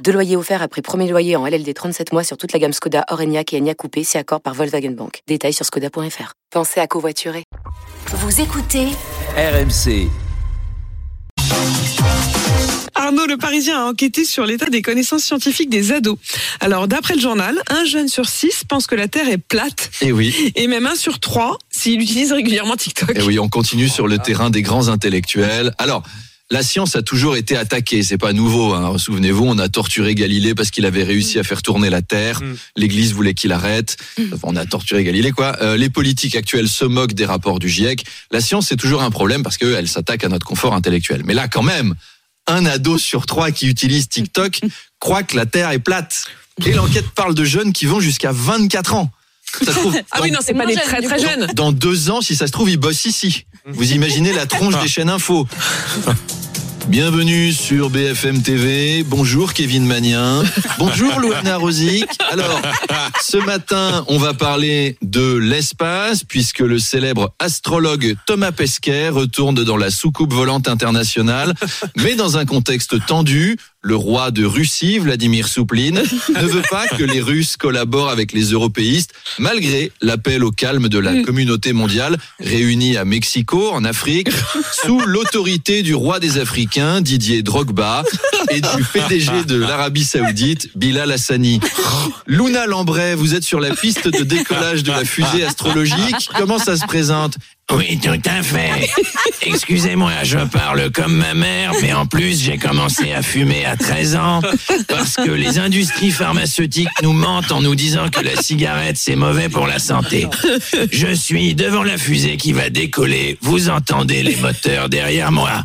Deux loyers offerts après premier loyer en LLD 37 mois sur toute la gamme Skoda, Orenia et Enya Coupé, si accord par Volkswagen Bank. Détails sur skoda.fr. Pensez à covoiturer. Vous écoutez RMC. Arnaud Le Parisien a enquêté sur l'état des connaissances scientifiques des ados. Alors, d'après le journal, un jeune sur six pense que la Terre est plate. Et Eh oui. Et même un sur trois s'il utilise régulièrement TikTok. Et Eh oui, on continue sur le terrain des grands intellectuels. Alors, la science a toujours été attaquée, c'est pas nouveau. Hein. Souvenez-vous, on a torturé Galilée parce qu'il avait réussi à faire tourner la Terre. L'Église voulait qu'il arrête. Enfin, on a torturé Galilée, quoi. Euh, les politiques actuelles se moquent des rapports du GIEC. La science, c'est toujours un problème parce qu'elle s'attaque à notre confort intellectuel. Mais là, quand même, un ado sur trois qui utilise TikTok croit que la Terre est plate. Et l'enquête parle de jeunes qui vont jusqu'à 24 ans. Ça se trouve, Ah oui, non, c'est pas des très très jeunes. dans deux ans, si ça se trouve, il bosse ici. Vous imaginez la tronche des chaînes info. Bienvenue sur BFM TV. Bonjour Kevin Magnien. Bonjour Louana Rosic. Alors, ce matin, on va parler de l'espace puisque le célèbre astrologue Thomas Pesquet retourne dans la soucoupe volante internationale, mais dans un contexte tendu. Le roi de Russie, Vladimir Soupline, ne veut pas que les Russes collaborent avec les européistes, malgré l'appel au calme de la communauté mondiale réunie à Mexico, en Afrique, sous l'autorité du roi des Africains, Didier Drogba, et du PDG de l'Arabie Saoudite, Bilal Hassani. Luna Lambray, vous êtes sur la piste de décollage de la fusée astrologique. Comment ça se présente? Oui, tout à fait. Excusez-moi, je parle comme ma mère, mais en plus, j'ai commencé à fumer à 13 ans parce que les industries pharmaceutiques nous mentent en nous disant que la cigarette, c'est mauvais pour la santé. Je suis devant la fusée qui va décoller. Vous entendez les moteurs derrière moi.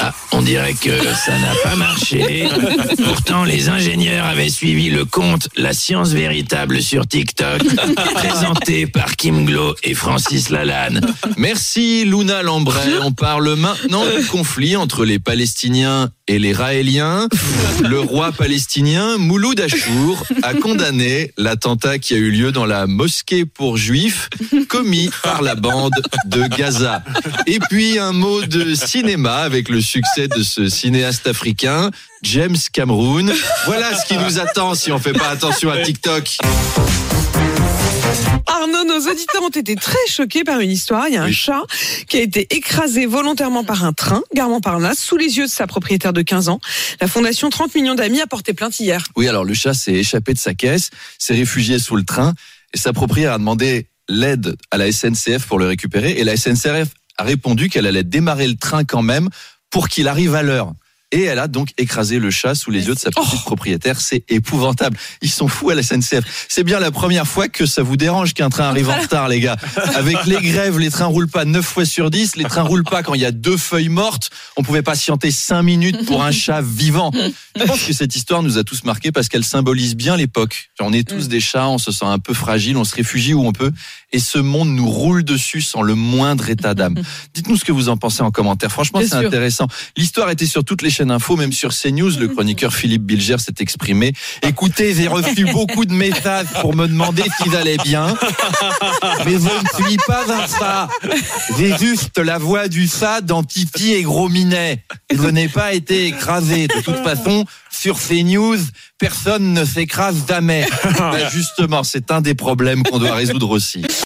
Ah, on dirait que ça n'a pas marché. Pourtant, les ingénieurs avaient suivi le compte La science véritable sur TikTok, présenté par Kim Glo et Francis Lalanne. Merci Luna Lambray. On parle maintenant du conflit entre les Palestiniens et les Raéliens. Le roi palestinien Mouloud Achour a condamné l'attentat qui a eu lieu dans la mosquée pour juifs commis par la bande de Gaza. Et puis un mot de cinéma avec le succès de ce cinéaste africain, James Cameroun. Voilà ce qui nous attend si on fait pas attention à TikTok. Arnaud, nos auditeurs ont été très choqués par une histoire. Il y a un Oui. chat qui a été écrasé volontairement par un train, gare Montparnasse, sous les yeux de sa propriétaire de 15 ans. La fondation 30 millions d'amis a porté plainte hier. Oui, alors le chat s'est échappé de sa caisse, s'est réfugié sous le train et sa propriétaire a demandé l'aide à la SNCF pour le récupérer et la SNCF a répondu qu'elle allait démarrer le train quand même pour qu'il arrive à l'heure. Et elle a donc écrasé le chat sous les yeux de sa petite Oh. propriétaire. C'est épouvantable. Ils sont fous à la SNCF. C'est bien la première fois que ça vous dérange qu'un train arrive en retard, les gars. Avec les grèves, les trains roulent pas 9 fois sur 10. Les trains roulent pas quand il y a deux feuilles mortes. On pouvait patienter 5 minutes pour un chat vivant. Je pense que cette histoire nous a tous marqués parce qu'elle symbolise bien l'époque. On est tous des chats, on se sent un peu fragile, on se réfugie où on peut. Et ce monde nous roule dessus sans le moindre état d'âme. Dites-nous ce que vous en pensez en commentaire. Franchement, c'est intéressant. L'histoire était sur toutes les chaînes info, même sur CNews. Le chroniqueur Philippe Bilger s'est exprimé. Écoutez, j'ai reçu beaucoup de messages pour me demander s'ils allaient bien. Mais je ne suis pas un chat. J'ai juste la voix du chat dans Titi et Gros Je n'ai pas été écrasé. De toute façon, sur CNews, personne ne s'écrase jamais. Ben justement, c'est un des problèmes qu'on doit résoudre aussi.